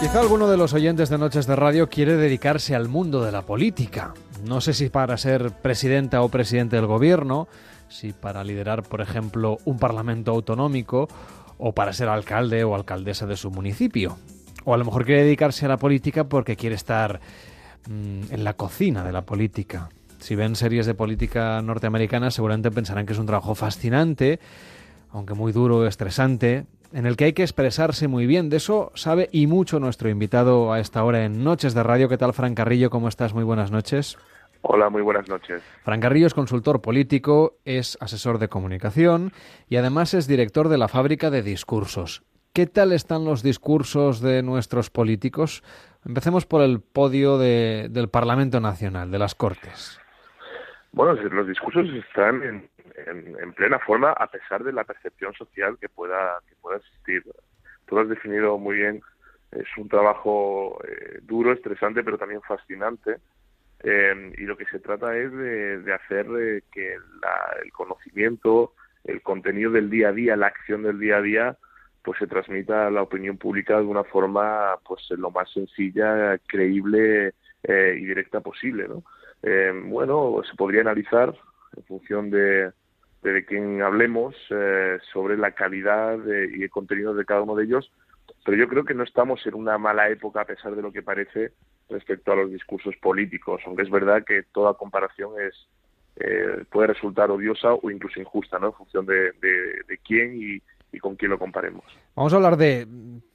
Quizá alguno de los oyentes de Noches de Radio quiere dedicarse al mundo de la política. No sé si para ser presidenta o presidente del gobierno, si para liderar, por ejemplo, un parlamento autonómico o para ser alcalde o alcaldesa de su municipio. O a lo mejor quiere dedicarse a la política porque quiere estar mm, en la cocina de la política. Si ven series de política norteamericana seguramente pensarán que es un trabajo fascinante, aunque muy duro, estresante, en el que hay que expresarse muy bien. De eso sabe y mucho nuestro invitado a esta hora en Noches de Radio. ¿Qué tal, Fran Carrillo? ¿Cómo estás? Muy buenas noches. Hola, muy buenas noches. Fran Carrillo es consultor político, es asesor de comunicación y además es director de la fábrica de discursos. ¿Qué tal están los discursos de nuestros políticos? Empecemos por el podio del Parlamento Nacional, de las Cortes. Bueno, los discursos están en, en, plena forma a pesar de la percepción social que pueda, que pueda existir. Tú lo has definido muy bien, es un trabajo eh, duro, estresante, pero también fascinante. Eh, y lo que se trata es de, hacer eh, que el conocimiento, el contenido del día a día, la acción del día a día, pues se transmita a la opinión pública de una forma pues lo más sencilla, creíble y directa posible. ¿no? bueno, se podría analizar en función de, de quien hablemos eh, sobre la calidad y el contenido de cada uno de ellos, pero yo creo que no estamos en una mala época a pesar de lo que parece respecto a los discursos políticos, aunque es verdad que toda comparación es eh, puede resultar odiosa o incluso injusta, ¿no? En función de, de, quién y, y con quién lo comparemos. Vamos a hablar de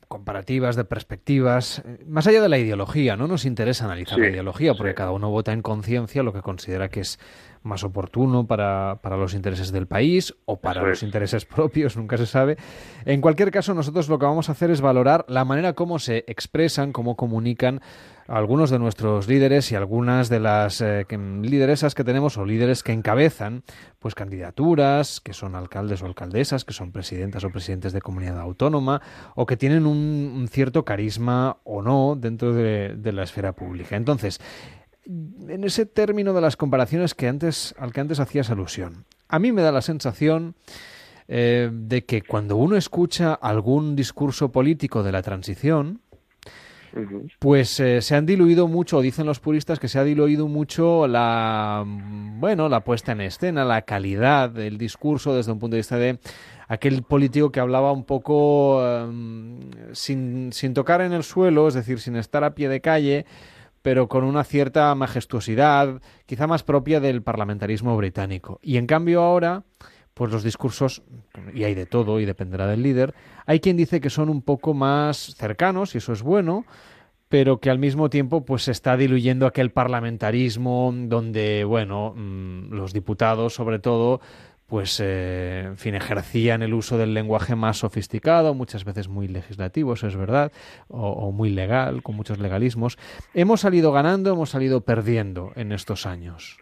comparativas, de perspectivas, eh, más allá de la ideología, no nos interesa analizar la ideología, porque cada uno vota en conciencia lo que considera que es más oportuno para, para los intereses del país o para los intereses propios, nunca se sabe. En cualquier caso, nosotros lo que vamos a hacer es valorar la manera como se expresan, cómo comunican algunos de nuestros líderes y algunas de las eh, lideresas que tenemos o líderes que encabezan pues candidaturas, que son alcaldes o alcaldesas, que son presidentas o presidentes de comunidad autónoma o que tienen un, cierto carisma o no dentro de, la esfera pública. Entonces, en ese término de las comparaciones que antes, al que antes hacías alusión, a mí me da la sensación eh, de que cuando uno escucha algún discurso político de la transición, pues eh, se han diluido mucho, dicen los puristas que se ha diluido mucho la, bueno, la puesta en escena, la calidad del discurso desde un punto de vista de aquel político que hablaba un poco em, sin, sin tocar en el suelo, es decir, sin estar a pie de calle, pero con una cierta majestuosidad, quizá más propia del parlamentarismo británico. Y en cambio ahora, pues los discursos, y hay de todo y dependerá del líder, hay quien dice que son un poco más cercanos, y eso es bueno, pero que al mismo tiempo pues se está diluyendo aquel parlamentarismo donde, bueno, mm, los diputados sobre todo pues, eh, fin, ejercían el uso del lenguaje más sofisticado, muchas veces muy legislativo, eso es verdad, o, muy legal, con muchos legalismos. ¿Hemos salido ganando, hemos salido perdiendo en estos años?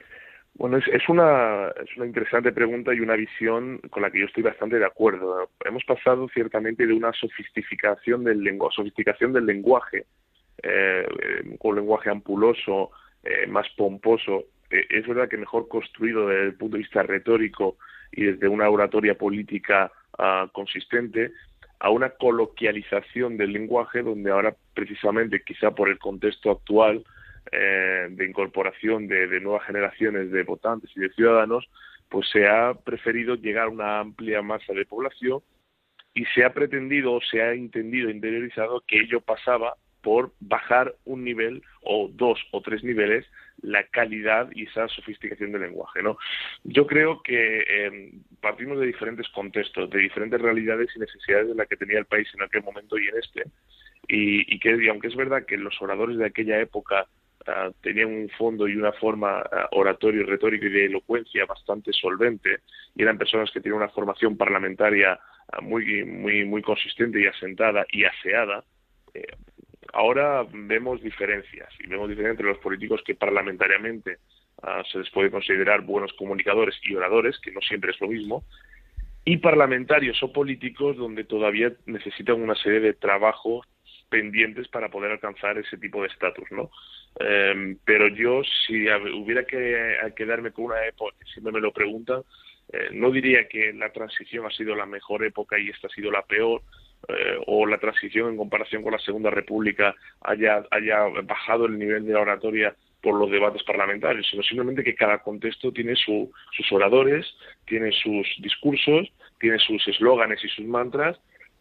Bueno, es, una, es una interesante pregunta y una visión con la que yo estoy bastante de acuerdo. Hemos pasado ciertamente de una sofisticación del, lenguaje, sofisticación del lenguaje, eh, un lenguaje ampuloso, eh, más pomposo. Eh, es verdad que mejor construido desde el punto de vista retórico y desde una oratoria política ah, consistente, a una coloquialización del lenguaje donde ahora precisamente quizá por el contexto actual eh, de incorporación de, nuevas generaciones de votantes y de ciudadanos, pues se ha preferido llegar a una amplia masa de población y se ha pretendido o se ha entendido, interiorizado que ello pasaba por bajar un nivel o dos o tres niveles la calidad y esa sofisticación del lenguaje. ¿no? Yo creo que eh, partimos de diferentes contextos, de diferentes realidades y necesidades de la que tenía el país en aquel momento y en este, y, que y aunque es verdad que los oradores de aquella época Ah, tenían un fondo y una forma uh, oratorio, retórico y de elocuencia bastante solvente y eran personas que tenían una formación parlamentaria ah, muy, muy, muy consistente y asentada y aseada. Eh, ahora vemos diferencias y vemos diferencias entre los políticos que parlamentariamente se les puede considerar buenos comunicadores y oradores, que no siempre es lo mismo, y parlamentarios o políticos donde todavía necesitan una serie de trabajos pendientes para poder alcanzar ese tipo de estatus, ¿no? Em, pero yo, si hubiera que quedarme con una época, si me lo preguntan, eh, no diría que la transición ha sido la mejor época y esta ha sido la peor, eh, o la transición en comparación con la Segunda República haya, haya bajado el nivel de la oratoria por los debates parlamentarios, sino simplemente que cada contexto tiene sus oradores, tiene sus discursos, tiene sus eslóganes y sus mantras,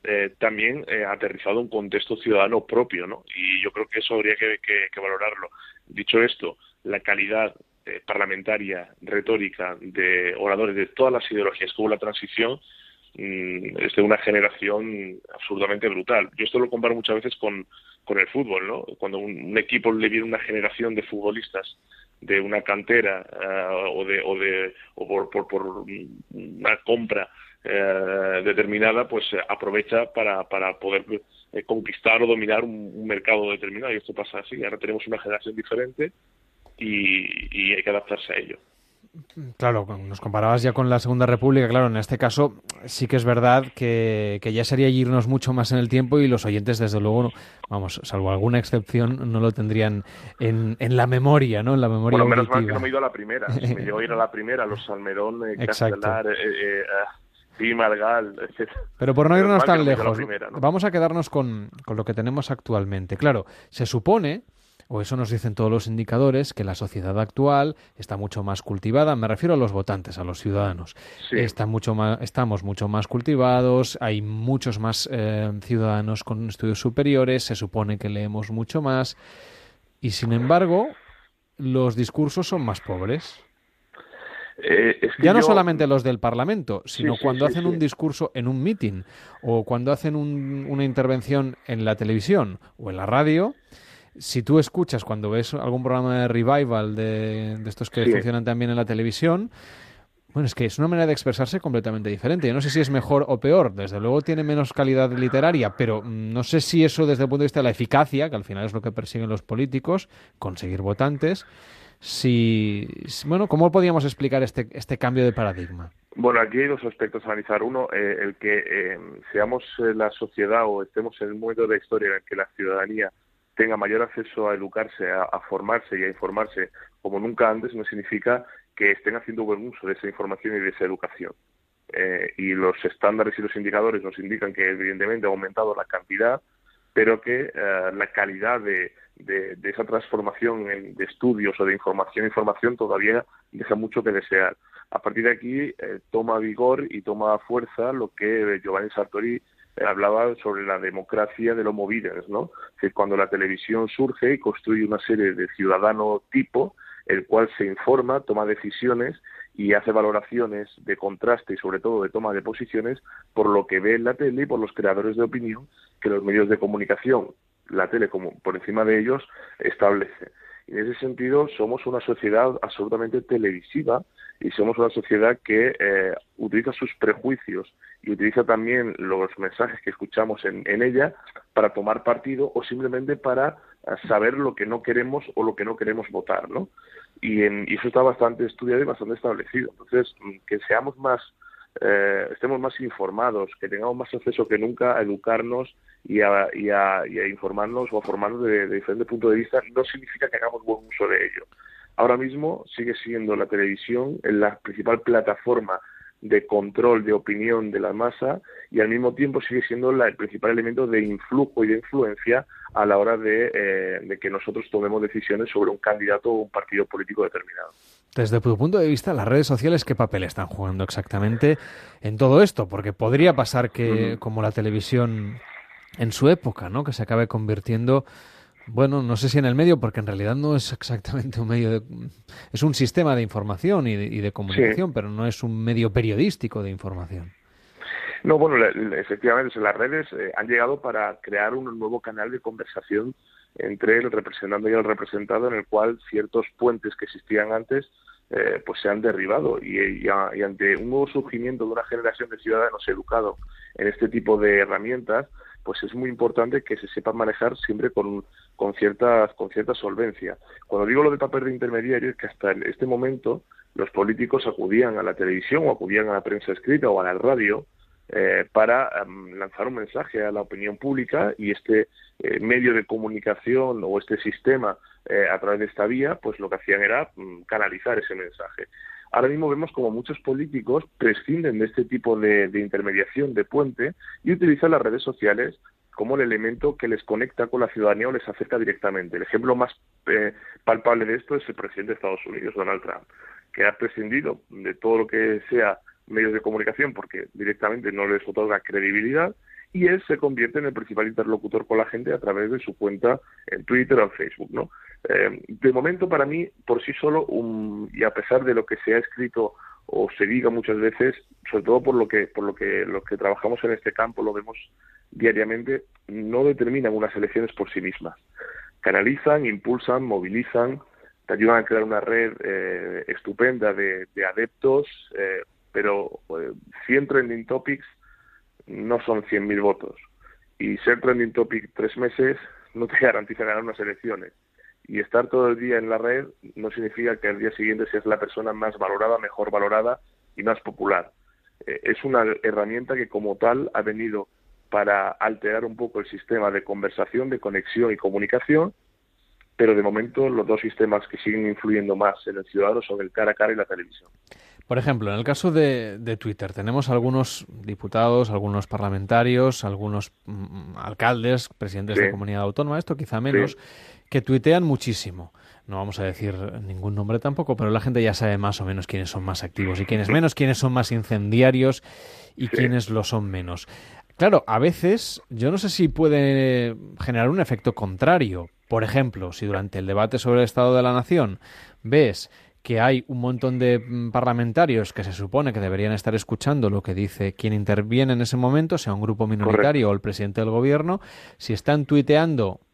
eh, también eh, aterrizado un contexto ciudadano propio, ¿no? Y yo creo que eso habría que, valorarlo. Dicho esto, la calidad eh, parlamentaria, retórica de oradores de todas las ideologías que hubo la transición mm, es de una generación absolutamente brutal. Yo esto lo comparo muchas veces con, con el fútbol, ¿no? Cuando un, equipo le viene una generación de futbolistas de una cantera o de o de o por, por, por una compra eh, determinada, pues eh, aprovecha para, para poder eh, conquistar o dominar un, mercado determinado. Y esto pasa así. Ahora tenemos una generación diferente y, hay que adaptarse a ello. Claro, nos comparabas ya con la Segunda República, claro, en este caso sí que es verdad que, ya sería irnos mucho más en el tiempo y los oyentes, desde luego, vamos, salvo alguna excepción, no lo tendrían en, en la memoria, ¿no? En la memoria Bueno, menos mal que no me he ido a la primera. Si me llevo a ir a la primera, los Salmerón, Castelar, eh, Margal, etc. Pero por no irnos tan lejos, vamos a quedarnos con, lo que tenemos actualmente. Claro, se supone o eso nos dicen todos los indicadores, que la sociedad actual está mucho más cultivada, me refiero a los votantes, a los ciudadanos. Está mucho más, estamos mucho más cultivados, hay muchos más eh, ciudadanos con estudios superiores, se supone que leemos mucho más, y sin embargo, los discursos son más pobres. Eh, ya no solamente los del Parlamento, sino cuando hacen un discurso en un meeting o cuando hacen una intervención en la televisión o en la radio. Si tú escuchas cuando ves algún programa de revival de, estos que funcionan también en la televisión, bueno, es que es una manera de expresarse completamente diferente. Yo no sé si es mejor o peor. Desde luego tiene menos calidad literaria, pero no sé si eso desde el punto de vista de la eficacia, que al final es lo que persiguen los políticos, conseguir votantes, si, bueno, ¿cómo podríamos explicar este, este cambio de paradigma? Bueno, aquí hay dos aspectos a analizar. Uno, eh, el que eh, seamos eh, la sociedad o estemos en el momento de la historia en el que la ciudadanía tenga mayor acceso a educarse, a, formarse y a informarse como nunca antes, no significa que estén haciendo buen uso de esa información y de esa educación. y los estándares y los indicadores nos indican que evidentemente ha aumentado la cantidad, pero que la calidad de, de, esa transformación de estudios o de información información todavía deja mucho que desear. A partir de aquí eh, toma vigor y toma fuerza lo que Giovanni Sartori eh, hablaba sobre la democracia de los videns, ¿no? Que cuando la televisión surge y construye una serie de ciudadano tipo, el cual se informa, toma decisiones y hace valoraciones de contraste y sobre todo de toma de posiciones por lo que ve en la tele y por los creadores de opinión que los medios de comunicación la tele como por encima de ellos establece. En ese sentido somos una sociedad absolutamente televisiva y somos una sociedad que eh, utiliza sus prejuicios y utiliza también los mensajes que escuchamos en, ella para tomar partido o simplemente para eh, saber lo que no queremos o lo que no queremos votar, ¿no? Y eso está bastante estudiado y bastante establecido. Entonces, mm, que seamos más eh, estemos más informados, que tengamos más acceso que nunca a educarnos y a, y a, informarnos o a formarnos de, de diferentes puntos de vista, no significa que hagamos buen uso de ello. Ahora mismo sigue siendo la televisión la principal plataforma de control de opinión de la masa y al mismo tiempo sigue siendo el principal elemento de influjo y de influencia a la hora de, eh, de que nosotros tomemos decisiones sobre un candidato o un partido político determinado. Desde tu punto de vista, las redes sociales, ¿qué papel están jugando exactamente en todo esto? Porque podría pasar que, como la televisión en su época, ¿no? Que se acabe convirtiendo, bueno, no sé si en el medio, porque en realidad no es exactamente un medio de, es un sistema de información y de, comunicación, pero no es un medio periodístico de información. No, bueno, efectivamente, las redes eh, han llegado para crear un nuevo canal de conversación entre el representante y el representado, en el cual ciertos puentes que existían antes eh, pues se han derribado y, ante un nuevo surgimiento de una generación de ciudadanos educados en este tipo de herramientas, pues es muy importante que se sepa manejar siempre con, con, cierta, con cierta solvencia. Cuando digo lo de papel de intermediario es que hasta este momento los políticos acudían a la televisión o acudían a la prensa escrita o a la radio eh, para em, lanzar un mensaje a la opinión pública y este eh, medio de comunicación o este sistema eh, a través de esta vía, pues lo que hacían era mm, canalizar ese mensaje. Ahora mismo vemos como muchos políticos prescinden de este tipo de, intermediación, de puente, y utilizan las redes sociales como el elemento que les conecta con la ciudadanía o les acerca directamente. El ejemplo más eh, palpable de esto es el presidente de Estados Unidos, Donald Trump, que ha prescindido de todo lo que sea medios de comunicación porque directamente no les otorga credibilidad y él se convierte en el principal interlocutor con la gente a través de su cuenta en Twitter o en Facebook, ¿no? Eh, de momento, para mí, por sí solo, y a pesar de lo que se ha escrito o se diga muchas veces, sobre todo por lo que por lo que los que trabajamos en este campo lo vemos diariamente, no determinan unas elecciones por sí mismas. Canalizan, impulsan, movilizan, te ayudan a crear una red eh, estupenda de, adeptos, eh, pero 100 trending topics no son 100.000 votos. Y ser trending topic tres meses no te garantiza ganar unas elecciones. Y estar todo el día en la red no significa que al día siguiente seas la persona más valorada, mejor valorada y más popular. Eh, es una herramienta que como tal ha venido para alterar un poco el sistema de conversación, de conexión y comunicación, pero de momento los dos sistemas que siguen influyendo más en el ciudadano son el cara a cara y la televisión. Por ejemplo, en el caso de, Twitter, tenemos algunos diputados, algunos parlamentarios, algunos mm, alcaldes, presidentes de comunidad autónoma, esto quizá menos, que tuitean muchísimo. No vamos a decir ningún nombre tampoco, pero la gente ya sabe más o menos quiénes son más activos y quiénes menos, quiénes son más incendiarios y quiénes lo son menos. Claro, a veces yo no sé si puede generar un efecto contrario. Por ejemplo, si durante el debate sobre el Estado de la Nación ves que hay un montón de mm, parlamentarios que se supone que deberían estar escuchando lo que dice quien interviene en ese momento, sea un grupo minoritario o el presidente del gobierno, si están tuiteando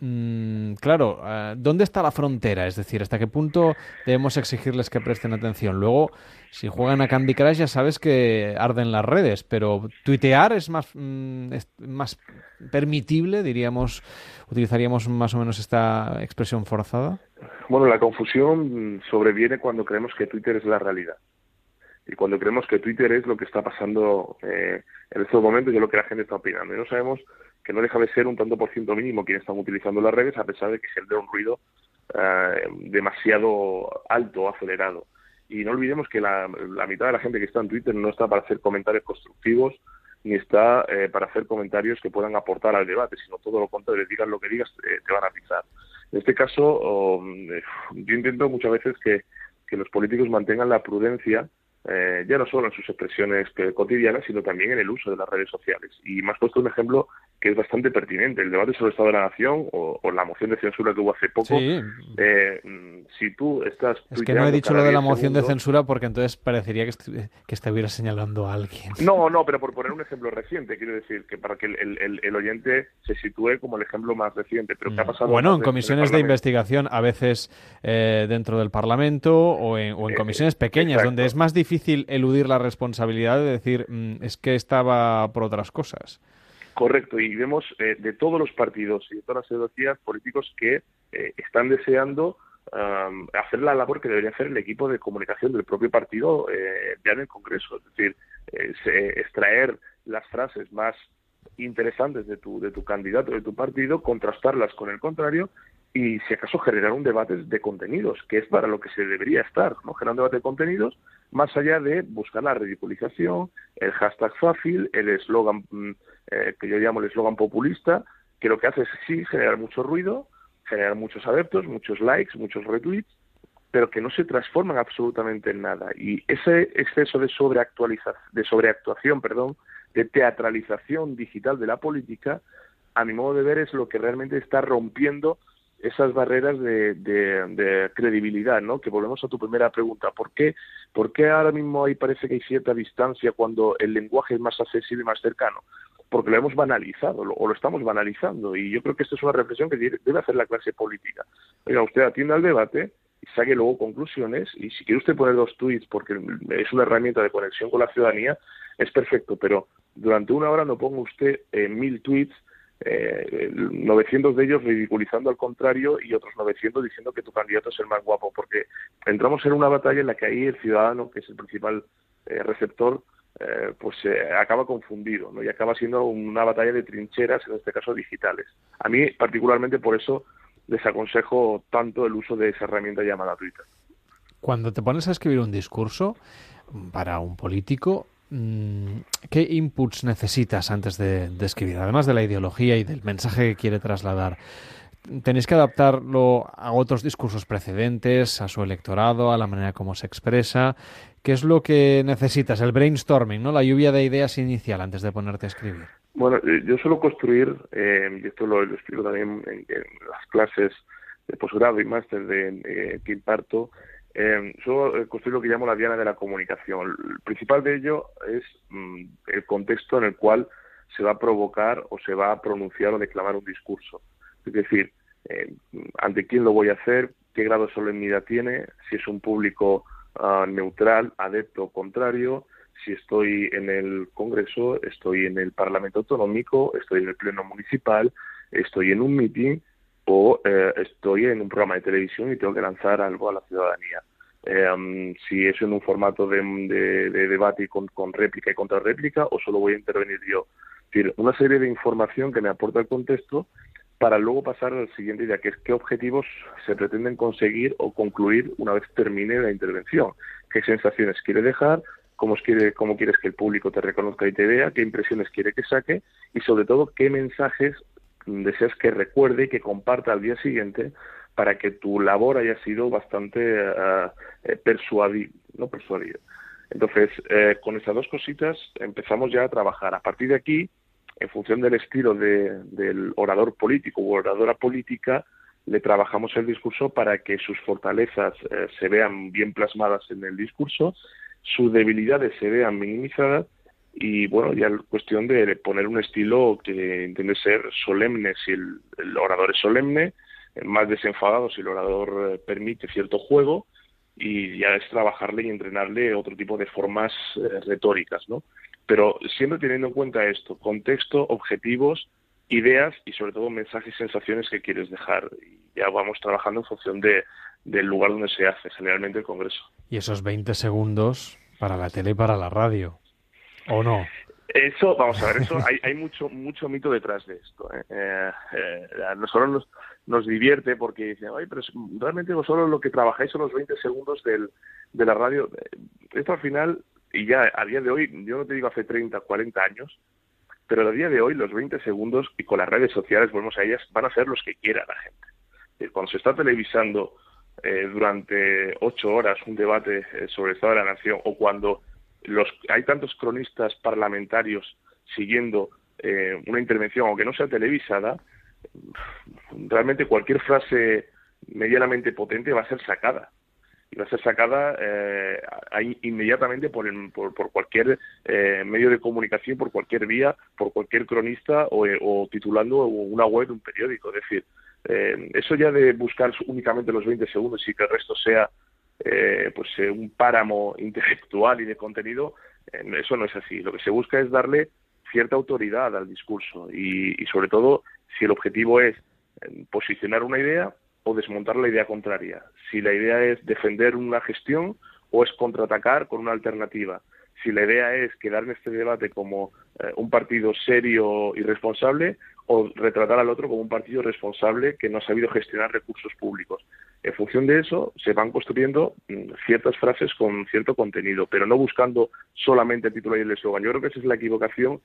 Mm, claro, eh, ¿dónde está la frontera? Es decir, ¿hasta qué punto debemos exigirles que presten atención? Luego, si juegan a Candy Crush ya sabes que arden las redes, pero tuitear es más, mm, permitible, diríamos, utilizaríamos más o menos esta expresión forzada. Bueno, la confusión sobreviene cuando creemos que Twitter es la realidad. Y cuando creemos que Twitter es lo que está pasando eh, en estos momentos y lo que la gente está opinando. Y no sabemos que no deja de ser un tanto por ciento mínimo quienes están utilizando las redes, a pesar de que genera un ruido eh, demasiado alto o acelerado. Y no olvidemos que la, mitad de la gente que está en Twitter no está para hacer comentarios constructivos ni está eh, para hacer comentarios que puedan aportar al debate, sino todo lo contrario, digan lo que digas, eh, te van a pisar. En este caso, yo intento muchas veces que, que los políticos mantengan la prudencia eh, ya no solo en sus expresiones cotidianas, sino también en el uso de las redes sociales. Y me has puesto un ejemplo que es bastante pertinente, el debate sobre el Estado de la Nación o, la moción de censura que hubo hace poco. Eh, mm, si tú estás... Es que no he dicho lo de la moción de censura porque entonces parecería que, que estuviera señalando a alguien. No, no, pero por poner un ejemplo reciente, quiero decir, que para que el, el, oyente se sitúe como el ejemplo más reciente. Pero ¿qué ha mm. pasado bueno, en comisiones de investigación, a veces eh, dentro del Parlamento o en, o en comisiones pequeñas, donde es más difícil eludir la responsabilidad de decir, mm, es que estaba por otras cosas. Correcto, y vemos eh, de todos los partidos y de todas las ideologías políticos que eh, están deseando hacer la labor que debería hacer el equipo de comunicación del propio partido eh, ya en el Congreso, es decir, extraer las frases más interesantes de tu, de tu candidato, de tu partido, contrastarlas con el contrario y si acaso generar un debate de contenidos, que es para lo que se debería estar, ¿no? Generar un debate de contenidos más allá de buscar la ridiculización, el hashtag fácil, el eslogan mm, eh, que yo llamo el eslogan populista, que lo que hace es sí generar mucho ruido, generar muchos adeptos, muchos likes, muchos retweets, pero que no se transforman absolutamente en nada. Y ese exceso de de sobreactuación, perdón, de teatralización digital de la política, a mi modo de ver, es lo que realmente está rompiendo esas barreras de, de, credibilidad, ¿no? Que volvemos a tu primera pregunta. ¿Por qué, ¿Por qué ahora mismo ahí parece que hay cierta distancia cuando el lenguaje es más accesible y más cercano? Porque lo hemos banalizado o lo estamos banalizando. Y yo creo que esta es una reflexión que debe hacer la clase política. Oiga, usted atienda al debate y saque luego conclusiones. Y si quiere usted poner dos tweets porque es una herramienta de conexión con la ciudadanía, es perfecto. Pero durante una hora no ponga usted eh, mil tweets eh, 900 de ellos ridiculizando al contrario y otros 900 diciendo que tu candidato es el más guapo, porque entramos en una batalla en la que ahí el ciudadano, que es el principal eh, receptor, eh, pues eh, acaba confundido ¿no? y acaba siendo una batalla de trincheras, en este caso digitales. A mí, particularmente por eso, desaconsejo tanto el uso de esa herramienta llamada Twitter. Cuando te pones a escribir un discurso para un político, ¿qué inputs necesitas antes de, escribir? Además de la ideología y del mensaje que quiere trasladar. ¿Tenéis que adaptarlo a otros discursos precedentes, a su electorado, a la manera como se expresa? ¿Qué es lo que necesitas? El brainstorming, ¿no? La lluvia de ideas inicial antes de ponerte a escribir. Bueno, eh, yo suelo construir, eh, y esto lo, explico también en, las clases de posgrado y máster de, eh, que imparto, eh, suelo construir lo que llamo la diana de la comunicación. El principal de ello es mm, el contexto en el cual se va a provocar o se va a pronunciar o declamar un discurso. Es decir, ante quién lo voy a hacer, qué grado de solemnidad tiene, si es un público ah, neutral, adepto o contrario, si estoy en el Congreso, estoy en el Parlamento Autonómico, estoy en el Pleno Municipal, estoy en un meeting o eh, estoy en un programa de televisión y tengo que lanzar algo a la ciudadanía. Eh, si es en un formato de, debate con, con, réplica y contrarréplica o solo voy a intervenir yo. Es decir, una serie de información que me aporta el contexto para luego pasar al siguiente idea, que es qué objetivos se pretenden conseguir o concluir una vez termine la intervención, qué sensaciones quiere dejar, cómo, quiere, cómo quieres que el público te reconozca y te vea, qué impresiones quiere que saque y sobre todo qué mensajes deseas que recuerde y que comparta al día siguiente para que tu labor haya sido bastante uh, persuadido, no persuadido. Entonces, eh, con estas dos cositas empezamos ya a trabajar. A partir de aquí, en función del estilo de, del orador político u oradora política, le trabajamos el discurso para que sus fortalezas eh, se vean bien plasmadas en el discurso sus debilidades se vean minimizadas y bueno, ya es cuestión de poner un estilo que entiende ser solemne si el, orador es solemne, más desenfadado si el orador eh, permite cierto juego y ya es trabajarle y entrenarle otro tipo de formas eh, retóricas, ¿no? Pero siempre teniendo en cuenta esto, contexto, objetivos, ideas y sobre todo mensajes y sensaciones que quieres dejar. Y ya vamos trabajando en función de, del lugar donde se hace, generalmente el Congreso. Y esos 20 segundos para la tele y para la radio, ¿o no? Eso, vamos a ver, eso hay, mucho mucho mito detrás de esto. ¿eh? Eh, eh, nosotros nos, divierte porque dicen, oye, pero realmente vosotros lo que trabajáis son los 20 segundos del, de la radio. Esto al final, y ya a día de hoy, yo no te digo hace 30, 40 años, pero a día de hoy los 20 segundos y con las redes sociales, volvemos a ellas, van a ser los que quiera la gente. Cuando se está televisando eh, durante ocho horas un debate eh, sobre el estado de la nación o cuando los, hay tantos cronistas parlamentarios siguiendo eh, una intervención, aunque no sea televisada, realmente cualquier frase medianamente potente va a ser sacada. Y va a ser sacada eh, inmediatamente por, por, cualquier medio de comunicación, por cualquier vía, por cualquier cronista o, o titulando una web de un periódico. Es decir, eh, eso ya de buscar únicamente los 20 segundos y que el resto sea eh, pues eh, un páramo intelectual y de contenido, eso no es así. Lo que se busca es darle cierta autoridad al discurso y, y sobre todo si el objetivo es posicionar una idea o desmontar la idea contraria. Si la idea es defender una gestión o es contraatacar con una alternativa. Si la idea es quedar en este debate como un partido serio y responsable o retratar al otro como un partido responsable que no ha sabido gestionar recursos públicos. En función de eso, se van construyendo mm, ciertas frases con cierto contenido, pero no buscando solamente el título y el eslogan. Yo creo que esa es la equivocación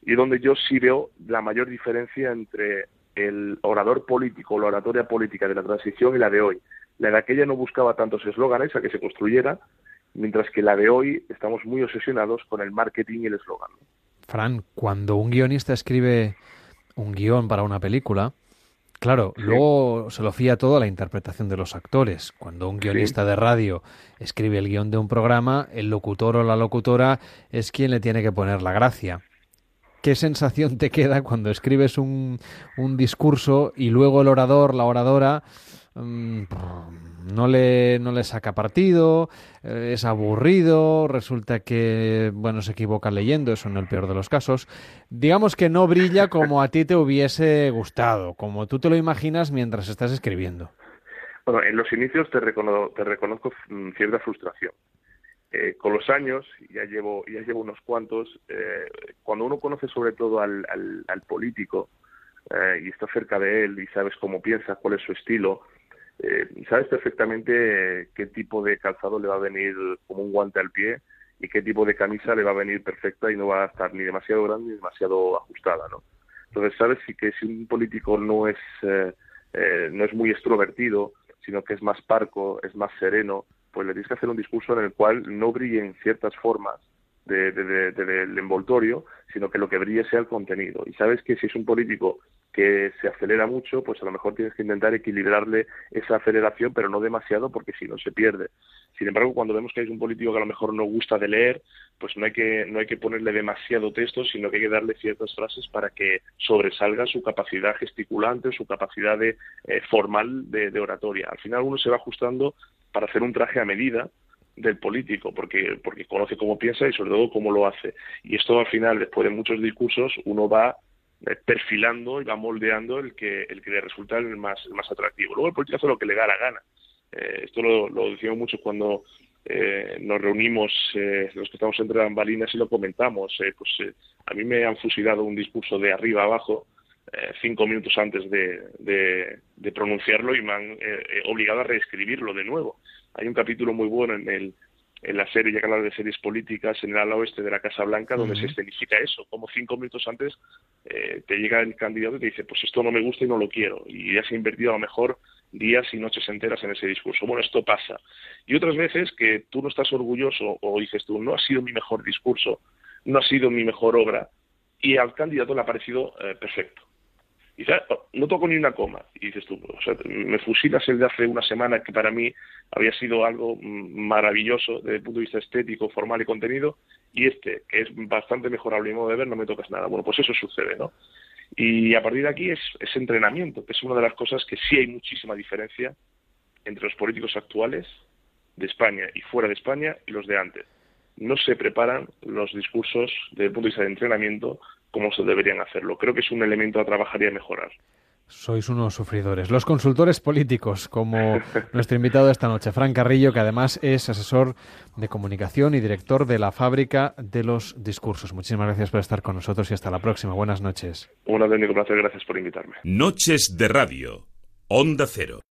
y donde yo sí veo la mayor diferencia entre el orador político, la oratoria política de la transición y la de hoy. La de aquella no buscaba tantos eslóganes a que se construyera, mientras que la de hoy estamos muy obsesionados con el marketing y el eslogan. Fran, cuando un guionista escribe un guion para una película, claro, luego se lo fía todo a la interpretación de los actores. Cuando un guionista de radio escribe el guion de un programa, el locutor o la locutora es quien le tiene que poner la gracia. ¿Qué sensación te queda cuando escribes un, un discurso y luego el orador, la oradora, Mm, no le, no le saca partido, eh, es aburrido, resulta que, bueno, se equivoca leyendo, eso en el peor de los casos. Digamos que no brilla como a ti te hubiese gustado, como tú te lo imaginas mientras estás escribiendo. Bueno, en los inicios te, te reconozco mm, cierta frustración. Eh, con los años, ya llevo, ya llevo unos cuantos, eh, cuando uno conoce sobre todo al, al, político y está cerca de él y sabes cómo piensa, cuál es su estilo, eh, sabes perfectamente qué tipo de calzado le va a venir como un guante al pie y qué tipo de camisa le va a venir perfecta y no va a estar ni demasiado grande ni demasiado ajustada, ¿no? Entonces sabes si que si un político no es eh, eh, no es muy extrovertido, sino que es más parco, es más sereno, pues le tienes que hacer un discurso en el cual no brillen ciertas formas del envoltorio, sino que lo que brille sea el contenido. Y sabes que si es un político que se acelera mucho, pues a lo mejor tienes que intentar equilibrarle esa aceleración, pero no demasiado porque si no se pierde. Sin embargo, cuando vemos que hay un político que a lo mejor no gusta de leer, pues no hay que no hay que ponerle demasiado texto, sino que hay que darle ciertas frases para que sobresalga su capacidad gesticulante, su capacidad de eh, formal de, de oratoria. Al final uno se va ajustando para hacer un traje a medida del político, porque, porque conoce cómo piensa y sobre todo cómo lo hace. Y esto al final, después de muchos discursos, uno va eh, perfilando y va moldeando el que, el que le resulta el más, el más atractivo. Luego el político hace lo que le da la gana. Eh, esto lo, lo, decimos mucho cuando eh, nos reunimos los que estamos entre bambalinas y lo comentamos. pues a mí me han fusilado un discurso de arriba abajo cinco minutos antes de, de, de, pronunciarlo y me han obligado a reescribirlo de nuevo. Hay un capítulo muy bueno en el en la serie, ya que hablar de series políticas, en el ala oeste de la Casa Blanca, donde se escenifica eso. Como cinco minutos antes eh, te llega el candidato y te dice, pues esto no me gusta y no lo quiero. Y ya se ha invertido a lo mejor días y noches enteras en ese discurso. Bueno, esto pasa. Y otras veces que tú no estás orgulloso o dices tú, no ha sido mi mejor discurso, no ha sido mi mejor obra, y al candidato le ha parecido eh, perfecto. Y dices, oh, no toco ni una coma. Y dices tú, o sea, me fusilas el de hace una semana que para mí había sido algo mm, maravilloso desde el punto de vista estético, formal y contenido, y este, que es bastante mejorable y modo de ver, no me tocas nada. Bueno, pues eso sucede, ¿no? Y a partir de aquí es, es entrenamiento, que es una de las cosas que sí hay muchísima diferencia entre los políticos actuales de España y fuera de España y los de antes. No se preparan los discursos desde el punto de vista de entrenamiento como se deberían hacerlo. Creo que es un elemento a trabajar y a mejorar. Sois unos sufridores. Los consultores políticos, como nuestro invitado esta noche, Fran Carrillo, que además es asesor de comunicación y director de la fábrica de los discursos. Muchísimas gracias por estar con nosotros y hasta la próxima. Buenas noches. Un auténtico placer. Gracias por invitarme. Noches de Radio. Onda Cero.